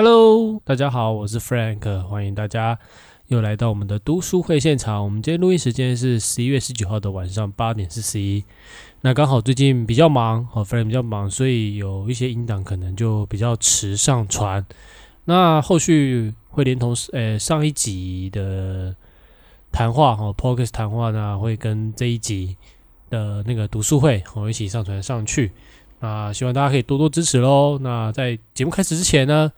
Hello，大家好，我是 Frank，欢迎大家又来到我们的读书会现场。我们今天录音时间是十一月十九号的晚上八点四十一。那刚好最近比较忙，哦，Frank 比较忙，所以有一些音档可能就比较迟上传。那后续会连同呃上一集的谈话哈 p o c k e t 谈话呢，会跟这一集的那个读书会我们一起上传上去。那希望大家可以多多支持喽。那在节目开始之前呢？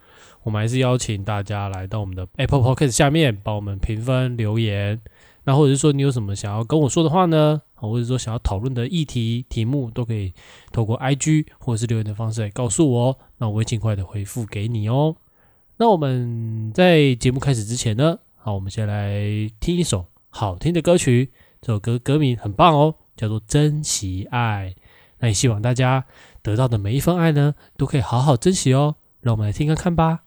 我们还是邀请大家来到我们的 Apple Podcast 下面帮我们评分留言，那或者是说你有什么想要跟我说的话呢？或者说想要讨论的议题题目，都可以透过 IG 或者是留言的方式来告诉我，那我会尽快的回复给你哦。那我们在节目开始之前呢，好，我们先来听一首好听的歌曲，这首歌歌名很棒哦，叫做《珍惜爱》。那也希望大家得到的每一份爱呢，都可以好好珍惜哦。让我们来听看看吧。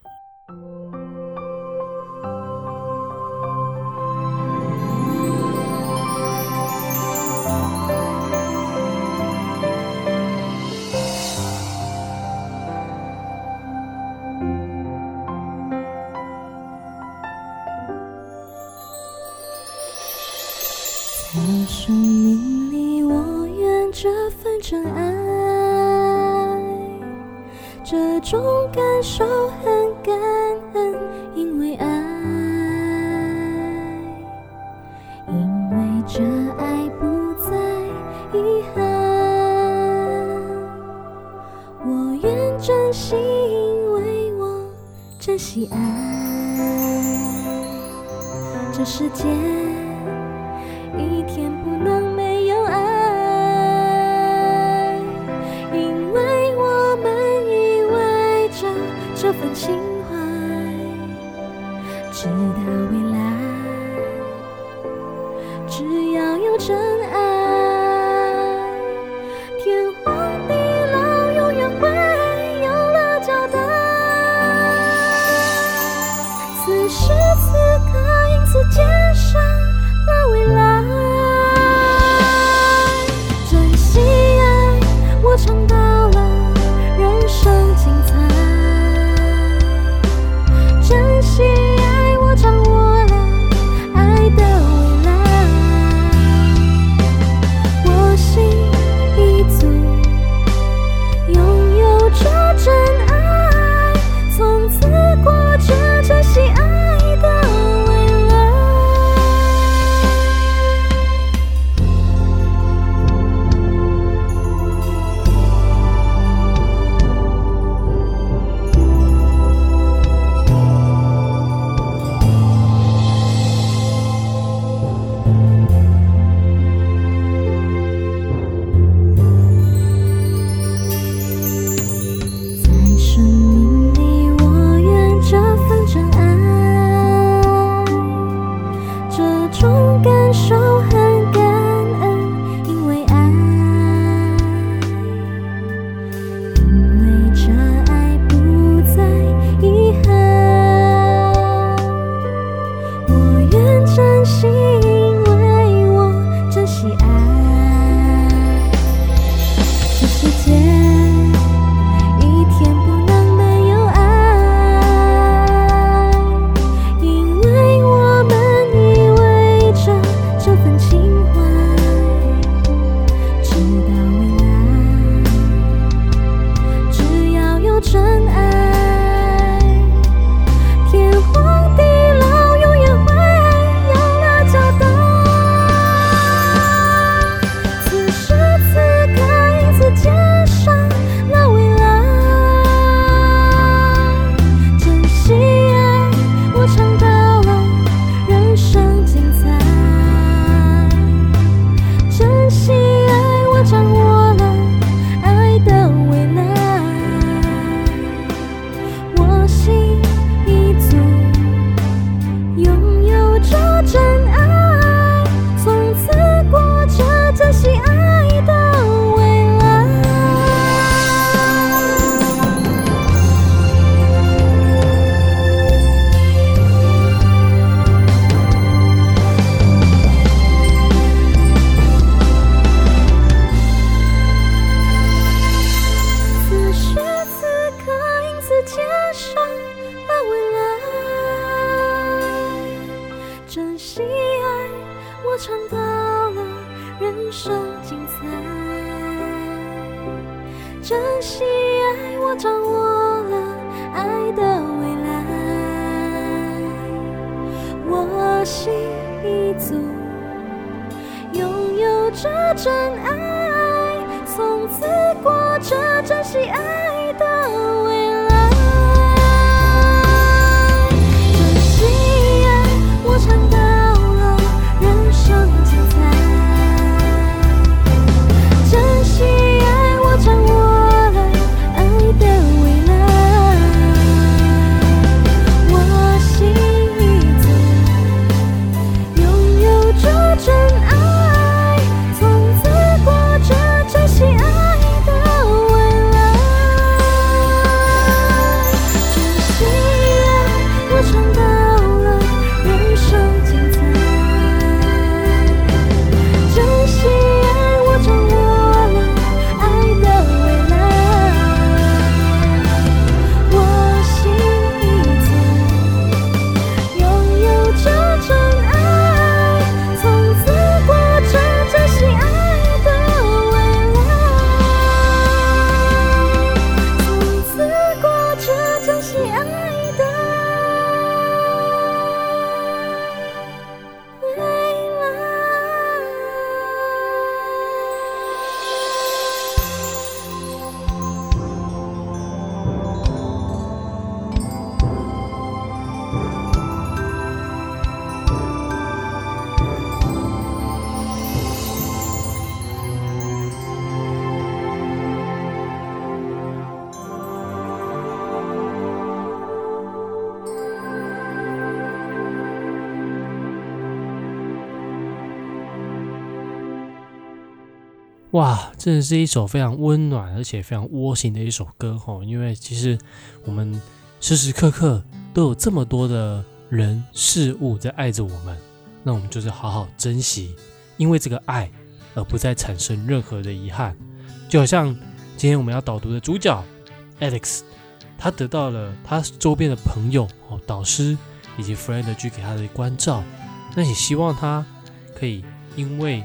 说是此刻音速肩上那未来哇，真的是一首非常温暖而且非常窝心的一首歌哈。因为其实我们时时刻刻都有这么多的人事物在爱着我们，那我们就是好好珍惜，因为这个爱而不再产生任何的遗憾。就好像今天我们要导读的主角 Alex，他得到了他周边的朋友哦、导师以及 friend 去给他的关照，那也希望他可以因为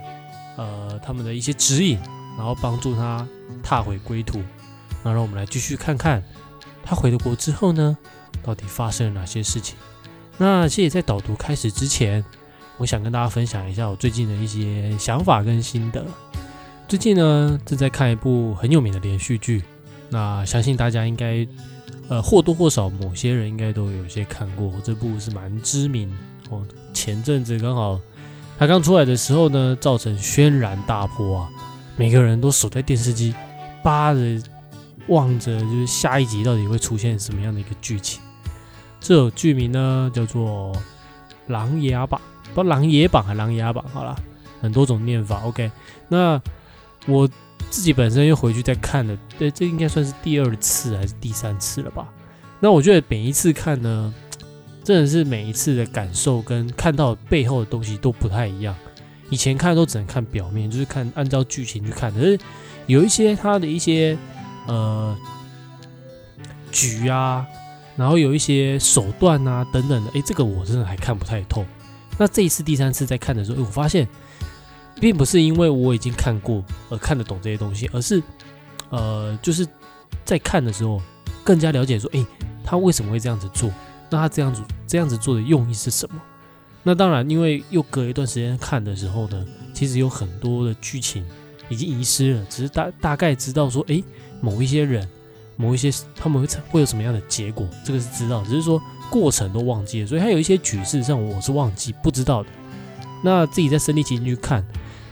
呃他们的一些指引，然后帮助他踏回归途。那让我们来继续看看他回了国之后呢，到底发生了哪些事情。那其实，在导读开始之前，我想跟大家分享一下我最近的一些想法跟心得。最近呢，正在看一部很有名的连续剧，那相信大家应该呃或多或少某些人应该都有些看过，这部是蛮知名哦。前阵子刚好它刚出来的时候呢，造成轩然大波啊，每个人都守在电视机，扒着望着，就是下一集到底会出现什么样的一个剧情。这首剧名呢叫做《琅琊榜》，不《琅琊榜》还是《琅琊榜》好啦，很多种念法。OK，那我自己本身又回去再看了，对，这应该算是第二次还是第三次了吧？那我觉得每一次看呢，真的是每一次的感受跟看到背后的东西都不太一样。以前看都只能看表面，就是看按照剧情去看，可是有一些他的一些呃局啊，然后有一些手段啊等等的，诶，这个我真的还看不太透。那这一次第三次在看的时候，我发现并不是因为我已经看过而看得懂这些东西，而是呃，就是在看的时候更加了解说，诶，他为什么会这样子做？那他这样子这样子做的用意是什么？那当然，因为又隔一段时间看的时候呢，其实有很多的剧情已经遗失了，只是大大概知道说，诶，某一些人，某一些他们会会有什么样的结果，这个是知道，只是说过程都忘记了，所以还有一些局事上我是忘记不知道的。那自己在身临其境去看，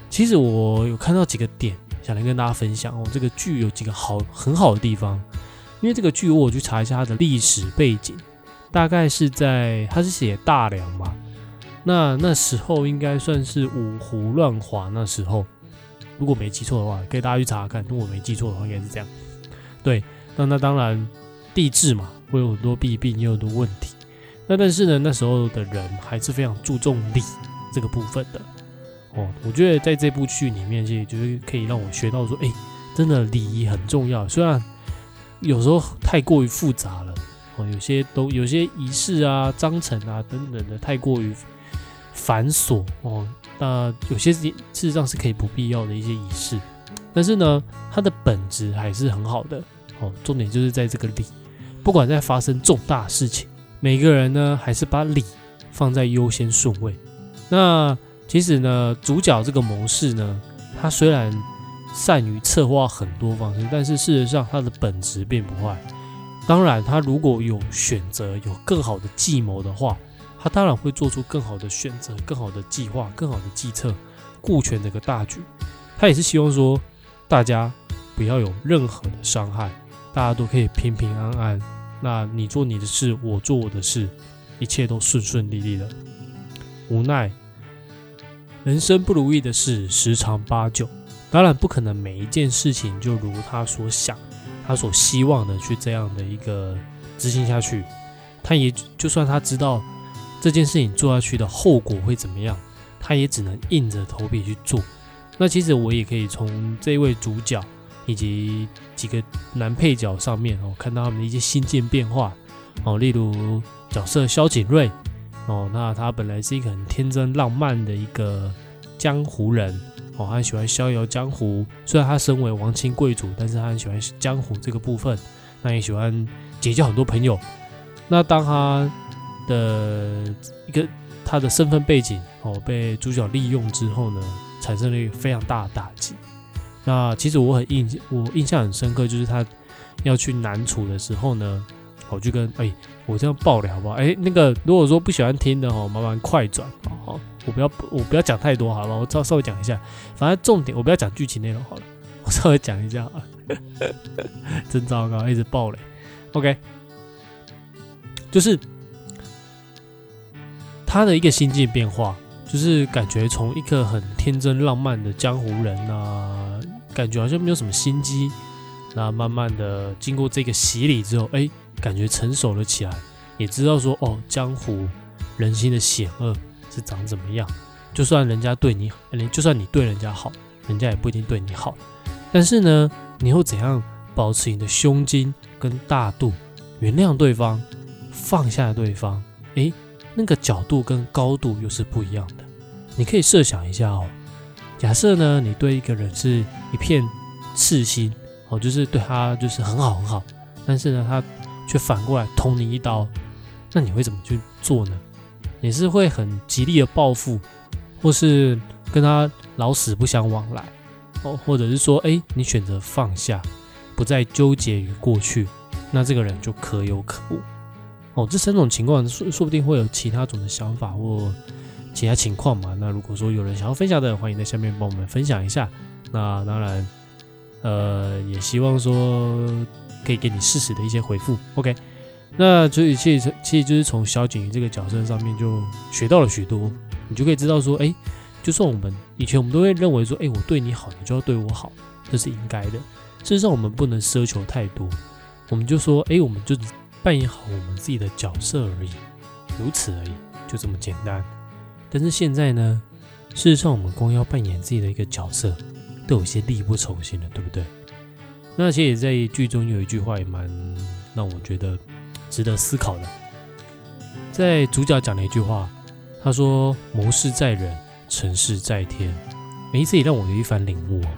其实我有看到几个点，想来跟大家分享哦。这个剧有几个好很好的地方，因为这个剧我去查一下它的历史背景，大概是在他是写大梁嘛。那那时候应该算是五胡乱华那时候，如果没记错的话，可以大家去查看。如果没记错的话，应该是这样。对，那那当然地质嘛，会有很多弊病，也有很多问题。那但是呢，那时候的人还是非常注重礼这个部分的。哦，我觉得在这部剧里面，其实就是可以让我学到说，哎，真的礼仪很重要。虽然有时候太过于复杂了，哦，有些都有些仪式啊、章程啊等等的太过于繁琐哦。那有些事事实上是可以不必要的一些仪式，但是呢，它的本质还是很好的哦。重点就是在这个礼，不管在发生重大事情，每个人呢还是把礼放在优先顺位。那其实呢，主角这个谋士呢，他虽然善于策划很多方式，但是事实上他的本质并不坏。当然，他如果有选择，有更好的计谋的话，他当然会做出更好的选择、更好的计划、更好的计策，顾全这个大局。他也是希望说，大家不要有任何的伤害，大家都可以平平安安。那你做你的事，我做我的事，一切都顺顺利利的。无奈，人生不如意的事十常八九，当然不可能每一件事情就如他所想、他所希望的去这样的一个执行下去。他也就算他知道这件事情做下去的后果会怎么样，他也只能硬着头皮去做。那其实我也可以从这位主角以及几个男配角上面哦，看到他们的一些心境变化哦，例如角色萧景睿。哦，那他本来是一个很天真浪漫的一个江湖人，哦，他喜欢逍遥江湖。虽然他身为王亲贵族，但是他很喜欢江湖这个部分，那也喜欢结交很多朋友。那当他的一个他的身份背景哦被主角利用之后呢，产生了一个非常大的打击。那其实我很印我印象很深刻，就是他要去南楚的时候呢。我就跟哎，我这样爆了好不好？哎，那个如果说不喜欢听的哦，麻烦快转好，我不要我不要讲太多好了，我稍稍微讲一下，反正重点我不要讲剧情内容好了，我稍微讲一下啊，真糟糕，一直爆雷。OK，就是他的一个心境变化，就是感觉从一个很天真浪漫的江湖人啊，感觉好像没有什么心机，那慢慢的经过这个洗礼之后，哎。感觉成熟了起来，也知道说哦，江湖人心的险恶是长怎么样。就算人家对你，就算你对人家好，人家也不一定对你好。但是呢，你又怎样保持你的胸襟跟大度，原谅对方，放下对方？诶，那个角度跟高度又是不一样的。你可以设想一下哦，假设呢，你对一个人是一片赤心哦，就是对他就是很好很好，但是呢，他却反过来捅你一刀，那你会怎么去做呢？你是会很极力的报复，或是跟他老死不相往来，哦，或者是说，哎，你选择放下，不再纠结于过去，那这个人就可有可无。哦，这三种情况说说不定会有其他种的想法或其他情况嘛。那如果说有人想要分享的，欢迎在下面帮我们分享一下。那当然，呃，也希望说。可以给你适时的一些回复，OK。那所以其实其实就是从小景鱼这个角色上面就学到了许多，你就可以知道说，哎，就算我们以前我们都会认为说，哎，我对你好，你就要对我好，这是应该的。事实上，我们不能奢求太多，我们就说，哎，我们就扮演好我们自己的角色而已，如此而已，就这么简单。但是现在呢，事实上我们光要扮演自己的一个角色，都有些力不从心了，对不对？那其实，在剧中有一句话也蛮让我觉得值得思考的，在主角讲了一句话，他说：“谋事在人，成事在天。”每一次也让我有一番领悟哦。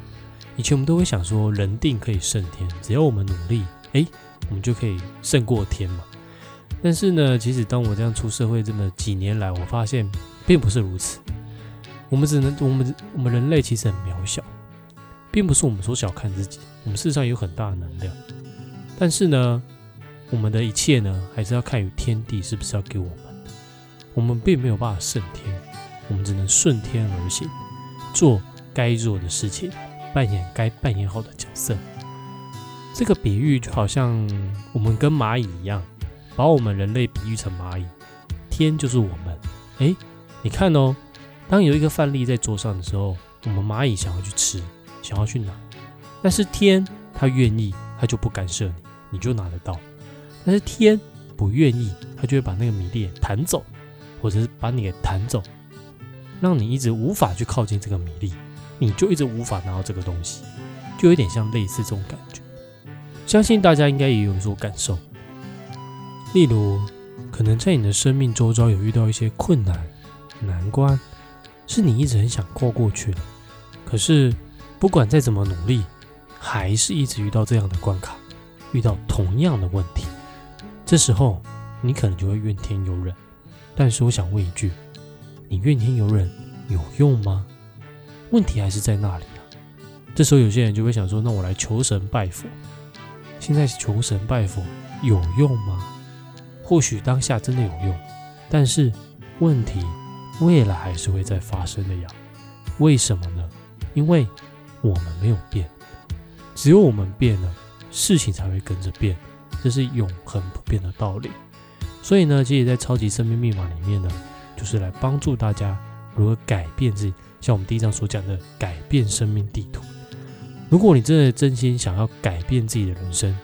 以前我们都会想说，人定可以胜天，只要我们努力，哎，我们就可以胜过天嘛。但是呢，其实当我这样出社会这么几年来，我发现并不是如此。我们只能，我们我们人类其实很渺小。并不是我们所小看自己，我们事实上有很大的能量，但是呢，我们的一切呢，还是要看与天地是不是要给我们的。我们并没有办法胜天，我们只能顺天而行，做该做的事情，扮演该扮演好的角色。这个比喻就好像我们跟蚂蚁一样，把我们人类比喻成蚂蚁，天就是我们。诶，你看哦，当有一个饭粒在桌上的时候，我们蚂蚁想要去吃。想要去拿，但是天他愿意，他就不干涉你，你就拿得到。但是天不愿意，他就会把那个米粒弹走，或者是把你给弹走，让你一直无法去靠近这个米粒，你就一直无法拿到这个东西，就有点像类似这种感觉。相信大家应该也有所感受。例如，可能在你的生命周遭有遇到一些困难，难关，是你一直很想过过去的，可是不管再怎么努力，还是一直遇到这样的关卡，遇到同样的问题。这时候你可能就会怨天尤人。但是我想问一句：你怨天尤人有用吗？问题还是在那里啊。这时候有些人就会想说：那我来求神拜佛。现在求神拜佛有用吗？或许当下真的有用，但是问题未来还是会再发生的呀。为什么呢？因为我们没有变，只有我们变了，事情才会跟着变，这是永恒不变的道理。所以呢，其实，在超级生命密码里面呢，就是来帮助大家如何改变自己，像我们第一章所讲的改变生命地图。如果你真的真心想要改变自己的人生，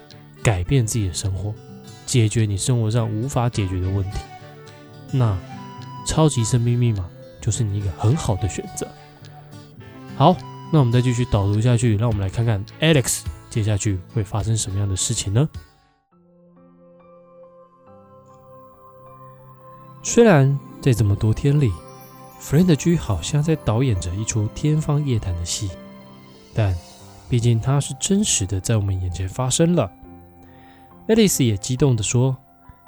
改变自己的生活，解决你生活上无法解决的问题，那超级生命密码就是你一个很好的选择。好，那我们再继续导读下去，让我们来看看 Alex 接下去会发生什么样的事情呢？虽然在这么多天里，Friend 居好像在导演着一出天方夜谭的戏，但毕竟它是真实的，在我们眼前发生了。Alice 也激动地说：“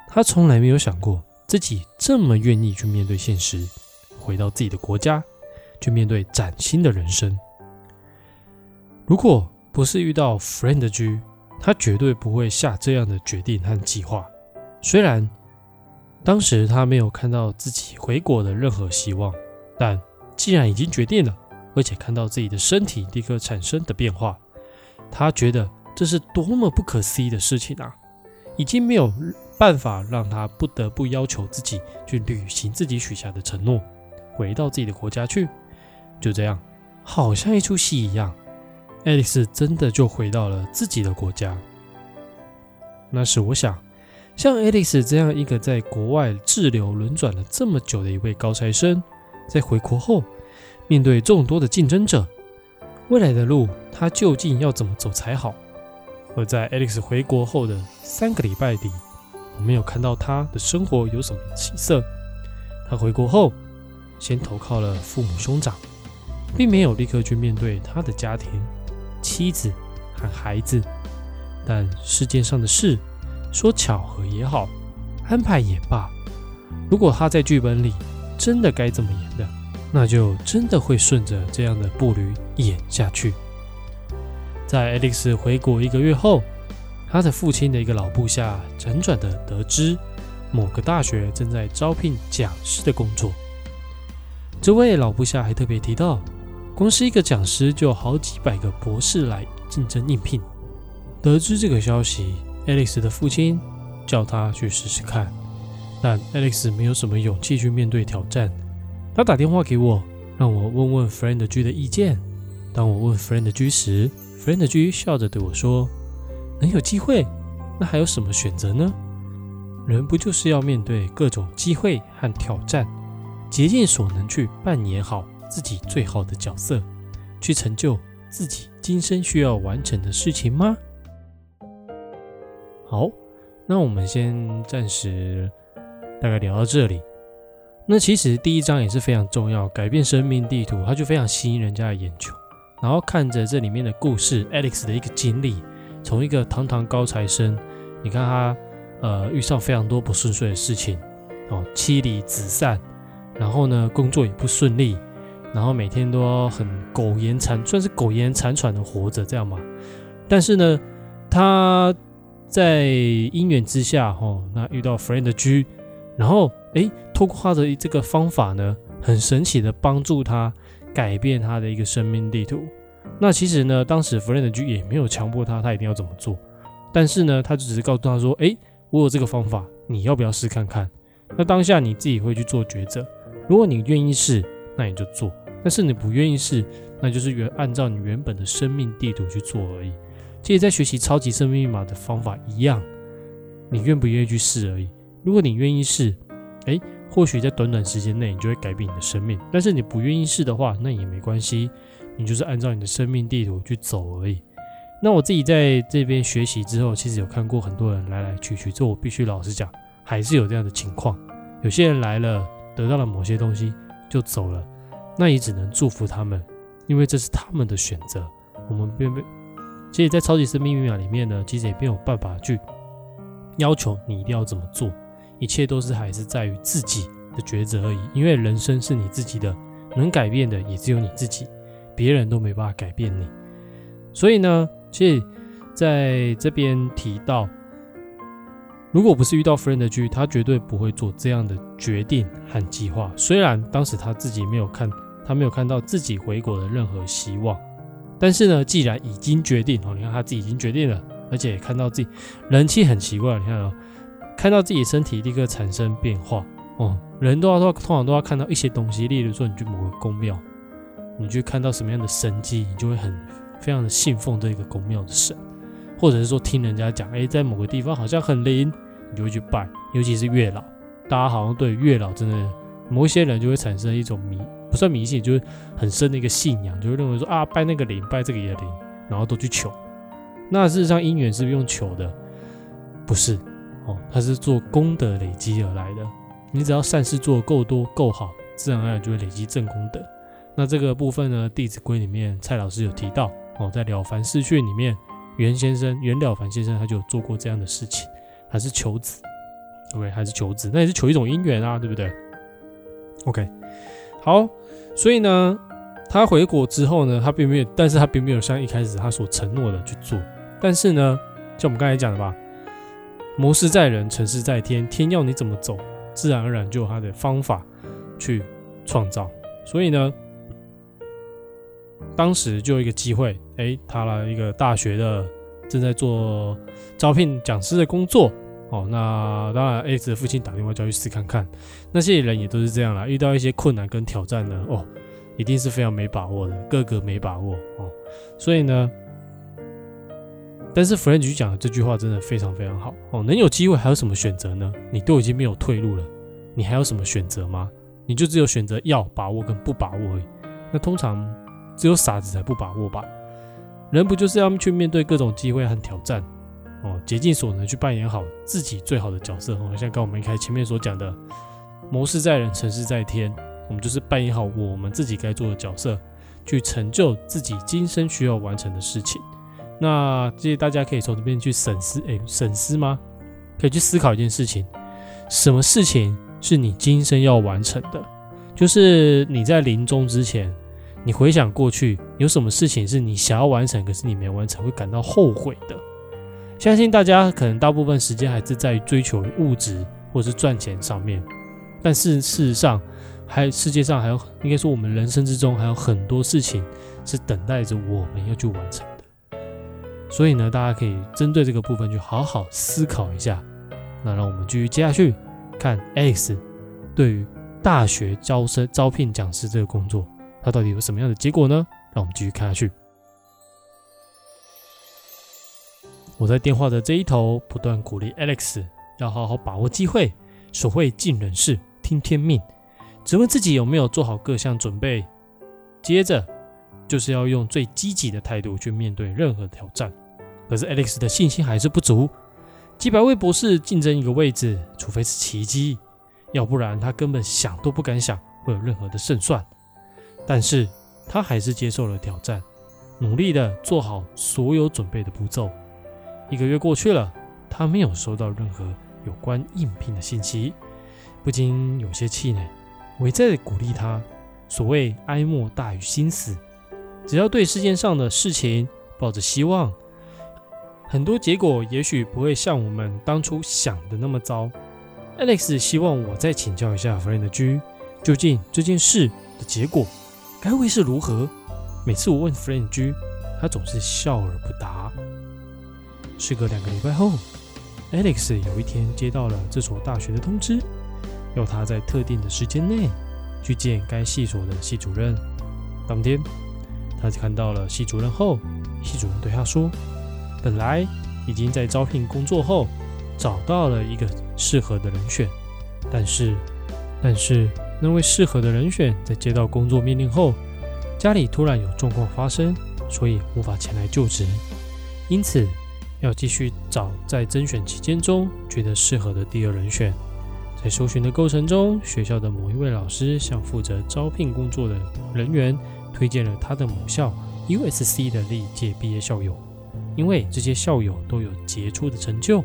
她从来没有想过自己这么愿意去面对现实，回到自己的国家，去面对崭新的人生。如果不是遇到 Friend 居，她绝对不会下这样的决定和计划。虽然当时他没有看到自己回国的任何希望，但既然已经决定了，而且看到自己的身体立刻产生的变化，他觉得这是多么不可思议的事情啊！”已经没有办法让他不得不要求自己去履行自己许下的承诺，回到自己的国家去。就这样，好像一出戏一样，爱丽丝真的就回到了自己的国家。那时，我想，像爱丽丝这样一个在国外滞留轮转了这么久的一位高材生，在回国后，面对众多的竞争者，未来的路，他究竟要怎么走才好？而在 Alex 回国后的三个礼拜里，我没有看到他的生活有什么起色。他回国后，先投靠了父母兄长，并没有立刻去面对他的家庭、妻子和孩子。但世界上的事，说巧合也好，安排也罢，如果他在剧本里真的该这么演的，那就真的会顺着这样的步履演下去。在 Alex 回国一个月后，他的父亲的一个老部下辗转的得知，某个大学正在招聘讲师的工作。这位老部下还特别提到，光是一个讲师就好几百个博士来竞争应聘。得知这个消息，Alex 的父亲叫他去试试看，但 Alex 没有什么勇气去面对挑战。他打电话给我，让我问问 Friend 居的意见。当我问 Friend 居时，Friend 居笑着对我说：“能有机会，那还有什么选择呢？人不就是要面对各种机会和挑战，竭尽所能去扮演好自己最好的角色，去成就自己今生需要完成的事情吗？”好，那我们先暂时大概聊到这里。那其实第一章也是非常重要，改变生命地图，它就非常吸引人家的眼球。然后看着这里面的故事，Alex 的一个经历，从一个堂堂高材生，你看他呃遇上非常多不顺遂的事情，哦妻离子散，然后呢工作也不顺利，然后每天都很苟延残，算是苟延残喘的活着这样嘛。但是呢他在因缘之下，哦那遇到 Friend 的 G，然后诶透过他的这个方法呢，很神奇的帮助他。改变他的一个生命地图。那其实呢，当时 Friend 居也没有强迫他，他一定要怎么做。但是呢，他就只是告诉他说：“诶，我有这个方法，你要不要试看看？”那当下你自己会去做抉择。如果你愿意试，那你就做；但是你不愿意试，那就是原按照你原本的生命地图去做而已。其实，在学习超级生命密码的方法一样，你愿不愿意去试而已。如果你愿意试，诶。或许在短短时间内，你就会改变你的生命。但是你不愿意试的话，那也没关系，你就是按照你的生命地图去走而已。那我自己在这边学习之后，其实有看过很多人来来去去，这我必须老实讲，还是有这样的情况。有些人来了，得到了某些东西，就走了，那也只能祝福他们，因为这是他们的选择。我们并没，其实，在超级生命密码里面呢，其实也没有办法去要求你一定要怎么做，一切都是还是在于自己的抉择而已。因为人生是你自己的，能改变的也只有你自己，别人都没办法改变你。所以呢，其实在这边提到。如果不是遇到 friend 的剧，他绝对不会做这样的决定和计划。虽然当时他自己没有看，他没有看到自己回国的任何希望，但是呢，既然已经决定哦，你看他自己已经决定了，而且看到自己人气很奇怪，你看哦，看到自己身体立刻产生变化哦，人都要通常都要看到一些东西，例如说你去某个宫庙，你去看到什么样的神迹，你就会很非常的信奉这个宫庙的神。或者是说听人家讲，哎，在某个地方好像很灵，你就会去拜。尤其是月老，大家好像对月老真的某一些人就会产生一种迷，不算迷信，就是很深的一个信仰，就是认为说啊，拜那个灵，拜这个也灵，然后都去求。那事实上姻缘是不是用求的，不是哦，它是做功德累积而来的。你只要善事做够多够好，自然而然就会累积正功德。那这个部分呢，《弟子规》里面蔡老师有提到哦，在《了凡四训》里面。袁先生，袁了凡先生，他就做过这样的事情，还是求子，OK，还是求子，那也是求一种姻缘啊，对不对？OK，好，所以呢，他回国之后呢，他并没有，但是他并没有像一开始他所承诺的去做，但是呢，像我们刚才讲的吧，谋事在人，成事在天，天要你怎么走，自然而然就有他的方法去创造，所以呢。当时就有一个机会，哎，他了一个大学的正在做招聘讲师的工作，哦，那当然 X 的父亲打电话叫去试看看，那些人也都是这样啦，遇到一些困难跟挑战呢，哦，一定是非常没把握的，个个没把握哦，所以呢，但是 f r e n c h 讲的这句话真的非常非常好哦，能有机会还有什么选择呢？你都已经没有退路了，你还有什么选择吗？你就只有选择要把握跟不把握而已，那通常。只有傻子才不把握吧？人不就是要去面对各种机会和挑战哦，竭尽所能去扮演好自己最好的角色哦。像刚我们一开前面所讲的，谋事在人，成事在天，我们就是扮演好我们自己该做的角色，去成就自己今生需要完成的事情。那这些大家可以从这边去审思，诶，审思吗？可以去思考一件事情：什么事情是你今生要完成的？就是你在临终之前。你回想过去，有什么事情是你想要完成，可是你没完成，会感到后悔的？相信大家可能大部分时间还是在追求物质或者是赚钱上面，但是事实上，还世界上还有，应该说我们人生之中还有很多事情是等待着我们要去完成的。所以呢，大家可以针对这个部分去好好思考一下。那让我们继续接下去看 X 对于大学招生招聘讲师这个工作。他到底有什么样的结果呢？让我们继续看下去。我在电话的这一头不断鼓励 Alex 要好好把握机会，手会尽人事，听天命。只问自己有没有做好各项准备，接着就是要用最积极的态度去面对任何挑战。可是 Alex 的信心还是不足，几百位博士竞争一个位置，除非是奇迹，要不然他根本想都不敢想会有任何的胜算。但是他还是接受了挑战，努力的做好所有准备的步骤。一个月过去了，他没有收到任何有关应聘的信息，不禁有些气馁。我在鼓励他：所谓哀莫大于心死，只要对世界上的事情抱着希望，很多结果也许不会像我们当初想的那么糟。Alex 希望我再请教一下 Friend G，究竟这件事的结果。该会是如何？每次我问 Friend G，他总是笑而不答。事隔两个礼拜后，Alex 有一天接到了这所大学的通知，要他在特定的时间内去见该系所的系主任。当天，他看到了系主任后，系主任对他说：“本来已经在招聘工作后找到了一个适合的人选，但是，但是。”那位适合的人选在接到工作命令后，家里突然有状况发生，所以无法前来就职，因此要继续找在甄选期间中觉得适合的第二人选。在搜寻的过程中，学校的某一位老师向负责招聘工作的人员推荐了他的母校 USC 的历届毕业校友，因为这些校友都有杰出的成就，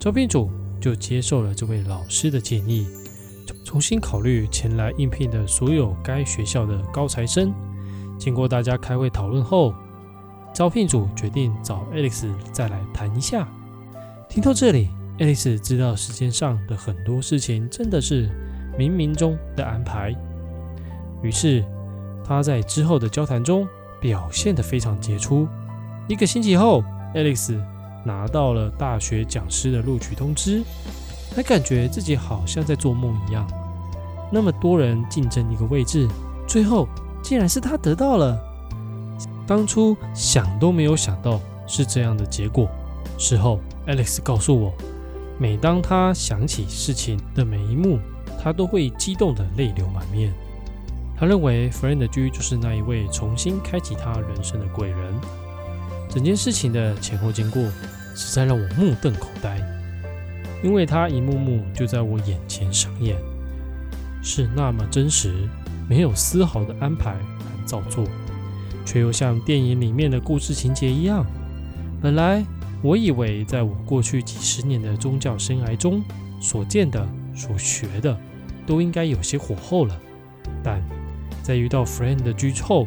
招聘组就接受了这位老师的建议，重新考虑前来应聘的所有该学校的高材生。经过大家开会讨论后，招聘组决定找 Alex 再来谈一下。听到这里，Alex 知道时间上的很多事情真的是冥冥中的安排。于是他在之后的交谈中表现得非常杰出。一个星期后，Alex 拿到了大学讲师的录取通知，他感觉自己好像在做梦一样。那么多人竞争一个位置，最后竟然是他得到了。当初想都没有想到是这样的结果。事后，Alex 告诉我，每当他想起事情的每一幕，他都会激动得泪流满面。他认为 Friend G 就是那一位重新开启他人生的贵人。整件事情的前后经过，实在让我目瞪口呆，因为他一幕幕就在我眼前上演，是那么真实，没有丝毫的安排和造作。却又像电影里面的故事情节一样。本来我以为，在我过去几十年的宗教生涯中所见的、所学的，都应该有些火候了。但在遇到 Friend 的居后，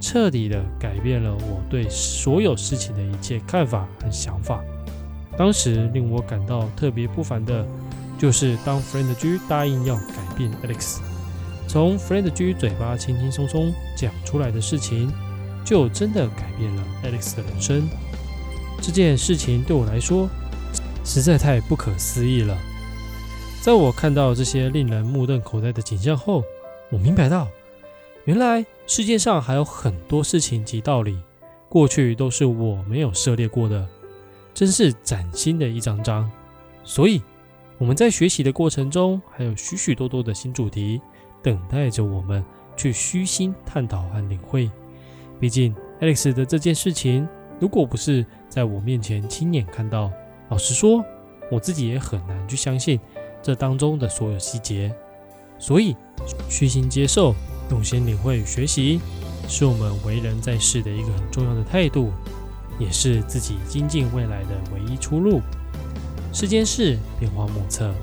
彻底的改变了我对所有事情的一切看法和想法。当时令我感到特别不凡的，就是当 Friend 居答应要改变 Alex，从 Friend 居嘴巴轻轻松松讲出来的事情。就真的改变了 Alex 的人生。这件事情对我来说实在太不可思议了。在我看到这些令人目瞪口呆的景象后，我明白到，原来世界上还有很多事情及道理，过去都是我没有涉猎过的，真是崭新的一张张。所以我们在学习的过程中，还有许许多多的新主题等待着我们去虚心探讨和领会。毕竟，Alex 的这件事情，如果不是在我面前亲眼看到，老实说，我自己也很难去相信这当中的所有细节。所以，虚心接受、用心领会与学习，是我们为人在世的一个很重要的态度，也是自己精进未来的唯一出路。世间事变化莫测，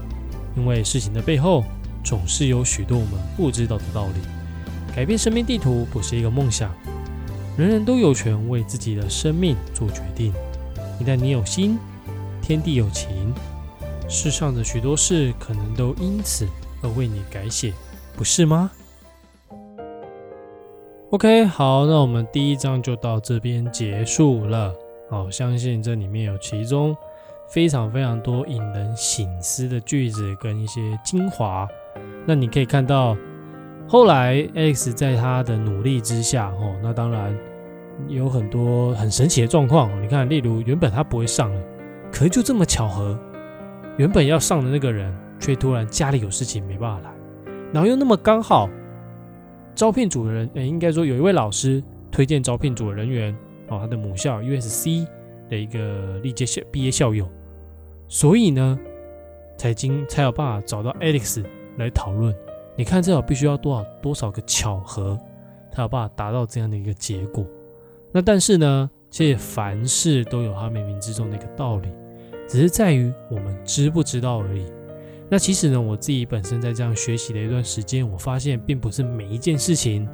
因为事情的背后总是有许多我们不知道的道理。改变生命地图不是一个梦想。人人都有权为自己的生命做决定。一旦你有心，天地有情，世上的许多事可能都因此而为你改写，不是吗？OK，好，那我们第一章就到这边结束了。好，相信这里面有其中非常非常多引人醒思的句子跟一些精华。那你可以看到。后来，Alex 在他的努力之下，哦，那当然有很多很神奇的状况。你看，例如原本他不会上了，可是就这么巧合，原本要上的那个人却突然家里有事情没办法来，然后又那么刚好，招聘组的人，诶，应该说有一位老师推荐招聘组的人员，哦，他的母校 USC 的一个历届校毕业校友，所以呢，才经才有办法找到 Alex 来讨论。你看，这必须要多少多少个巧合，才有办法达到这样的一个结果。那但是呢，这些凡事都有它冥冥之中的一个道理，只是在于我们知不知道而已。那其实呢，我自己本身在这样学习的一段时间，我发现并不是每一件事情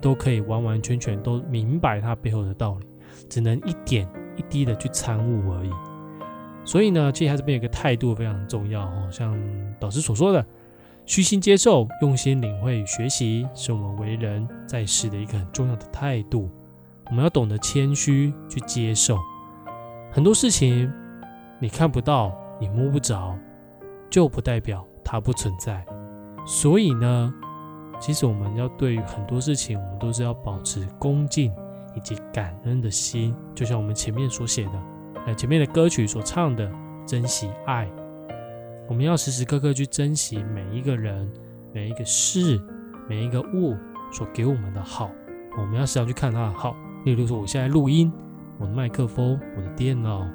都可以完完全全都明白它背后的道理，只能一点一滴的去参悟而已。所以呢，其实它这边有个态度非常重要哦，像导师所说的。虚心接受，用心领会与学习，是我们为人在世的一个很重要的态度。我们要懂得谦虚去接受很多事情，你看不到，你摸不着，就不代表它不存在。所以呢，其实我们要对于很多事情，我们都是要保持恭敬以及感恩的心。就像我们前面所写的，呃，前面的歌曲所唱的，珍惜爱。我们要时时刻刻去珍惜每一个人、每一个事、每一个物所给我们的好。我们要时常去看它的好。例如说，我现在录音，我的麦克风、我的电脑，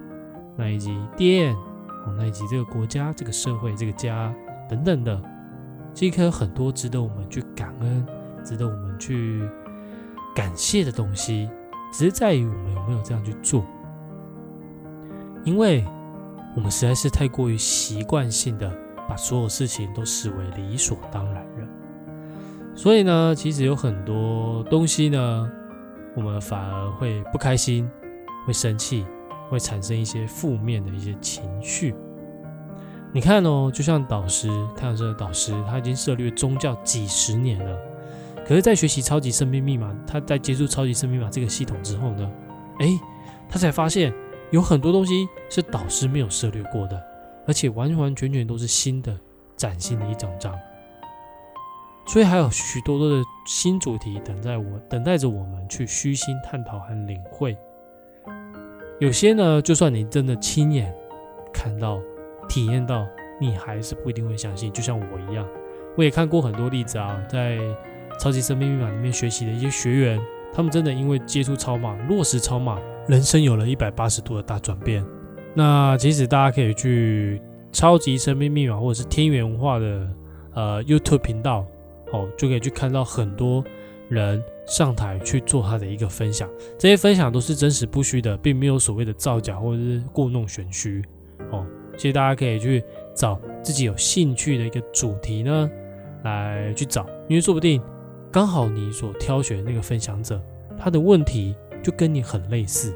那以及电，哦，那以及这个国家、这个社会、这个家等等的，这颗有很多值得我们去感恩、值得我们去感谢的东西，只是在于我们有没有这样去做。因为我们实在是太过于习惯性的把所有事情都视为理所当然了，所以呢，其实有很多东西呢，我们反而会不开心，会生气，会产生一些负面的一些情绪。你看哦，就像导师太阳社的导师，他已经涉猎宗教几十年了，可是，在学习超级生命密码，他在接触超级生命密码这个系统之后呢，诶，他才发现有很多东西是导师没有涉猎过的，而且完完全全都是新的、崭新的一整章。所以还有许多多的新主题等待我，等待着我们去虚心探讨和领会。有些呢，就算你真的亲眼看到。体验到，你还是不一定会相信。就像我一样，我也看过很多例子啊，在超级生命密码里面学习的一些学员，他们真的因为接触超码、落实超码，人生有了一百八十度的大转变。那其实大家可以去超级生命密码或者是天元文化的呃 YouTube 频道哦，就可以去看到很多人上台去做他的一个分享。这些分享都是真实不虚的，并没有所谓的造假或者是故弄玄虚哦。其实大家可以去找自己有兴趣的一个主题呢，来去找，因为说不定刚好你所挑选的那个分享者，他的问题就跟你很类似，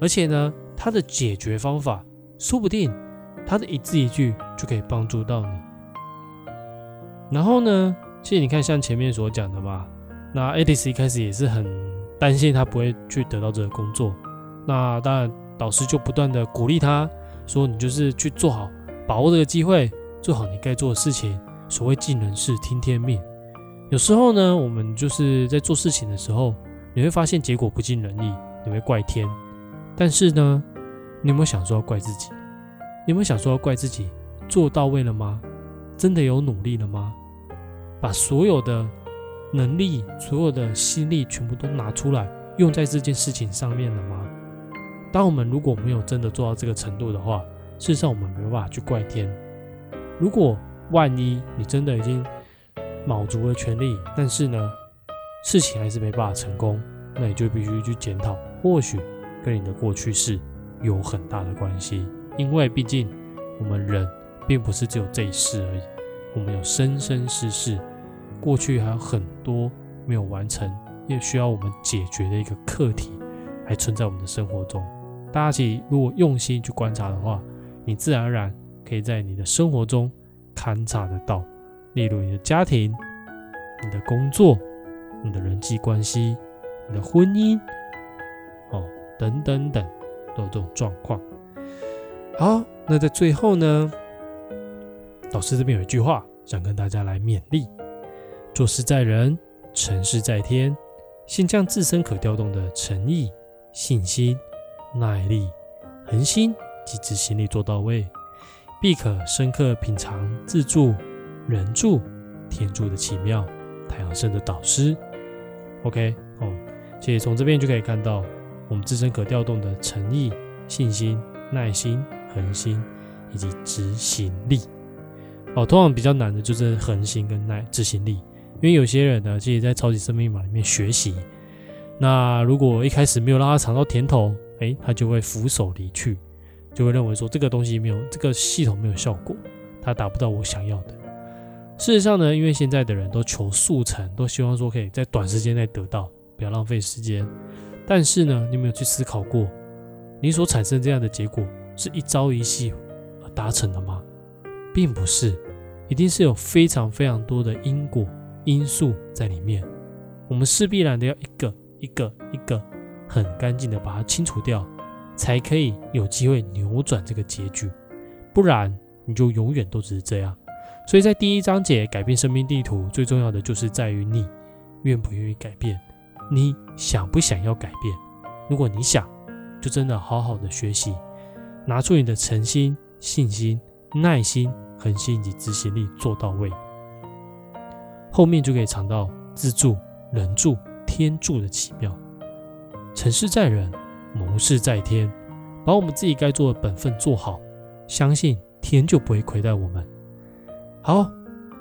而且呢，他的解决方法，说不定他的一字一句就可以帮助到你。然后呢，其实你看像前面所讲的嘛，那 Alice 一开始也是很担心他不会去得到这个工作，那当然导师就不断的鼓励他。说你就是去做好，把握这个机会，做好你该做的事情。所谓尽人事，听天命。有时候呢，我们就是在做事情的时候，你会发现结果不尽人意，你会怪天。但是呢，你有没有想说要怪自己？你有没有想说要怪自己做到位了吗？真的有努力了吗？把所有的能力、所有的心力全部都拿出来，用在这件事情上面了吗？当我们如果没有真的做到这个程度的话，事实上我们没有办法去怪天。如果万一你真的已经卯足了全力，但是呢，事情还是没办法成功，那你就必须去检讨，或许跟你的过去式有很大的关系。因为毕竟我们人并不是只有这一世而已，我们有生生世世，过去还有很多没有完成，也需要我们解决的一个课题，还存在我们的生活中。大家其实如果用心去观察的话，你自然而然可以在你的生活中勘察得到，例如你的家庭、你的工作、你的人际关系、你的婚姻，哦，等等等，都有这种状况。好，那在最后呢，导师这边有一句话想跟大家来勉励：做事在人，成事在天。先将自身可调动的诚意、信心。耐力、恒心及执行力做到位，必可深刻品尝自助、人助、天助的奇妙。太阳神的导师，OK 哦，其实从这边就可以看到，我们自身可调动的诚意、信心、耐心、恒心以及执行力。哦，通常比较难的就是恒心跟耐执行力，因为有些人呢，其实在超级生命码里面学习，那如果一开始没有让他尝到甜头。哎，他就会俯首离去，就会认为说这个东西没有，这个系统没有效果，他达不到我想要的。事实上呢，因为现在的人都求速成，都希望说可以在短时间内得到，不要浪费时间。但是呢，你有没有去思考过，你所产生这样的结果是一朝一夕而达成的吗？并不是，一定是有非常非常多的因果因素在里面。我们势必然的要一个一个一个。很干净的把它清除掉，才可以有机会扭转这个结局，不然你就永远都只是这样。所以在第一章节改变生命地图，最重要的就是在于你愿不愿意改变，你想不想要改变。如果你想，就真的好好的学习，拿出你的诚心、信心、耐心、恒心以及执行力做到位，后面就可以尝到自助、人助、天助的奇妙。成事在人，谋事在天，把我们自己该做的本分做好，相信天就不会亏待我们。好，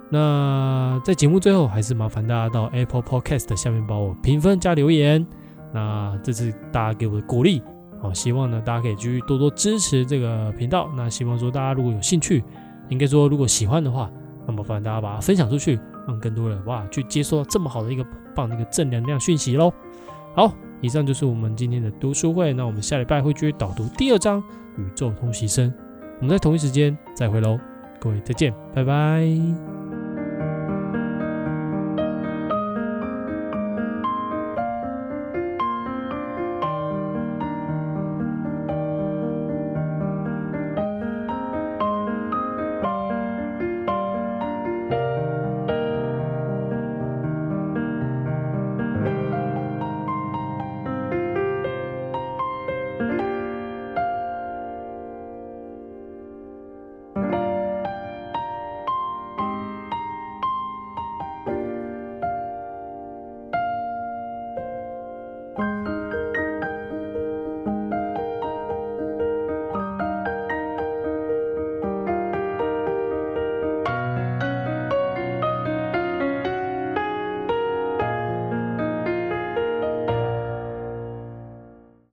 那在节目最后，还是麻烦大家到 Apple Podcast 下面帮我评分加留言。那这是大家给我的鼓励，好，希望呢大家可以继续多多支持这个频道。那希望说大家如果有兴趣，应该说如果喜欢的话，那么麻烦大家把它分享出去，让更多人哇去接收到这么好的一个棒的一个正能量讯息喽。好，以上就是我们今天的读书会，那我们下礼拜会继续导读第二章《宇宙通习生》，我们在同一时间再会喽，各位再见，拜拜。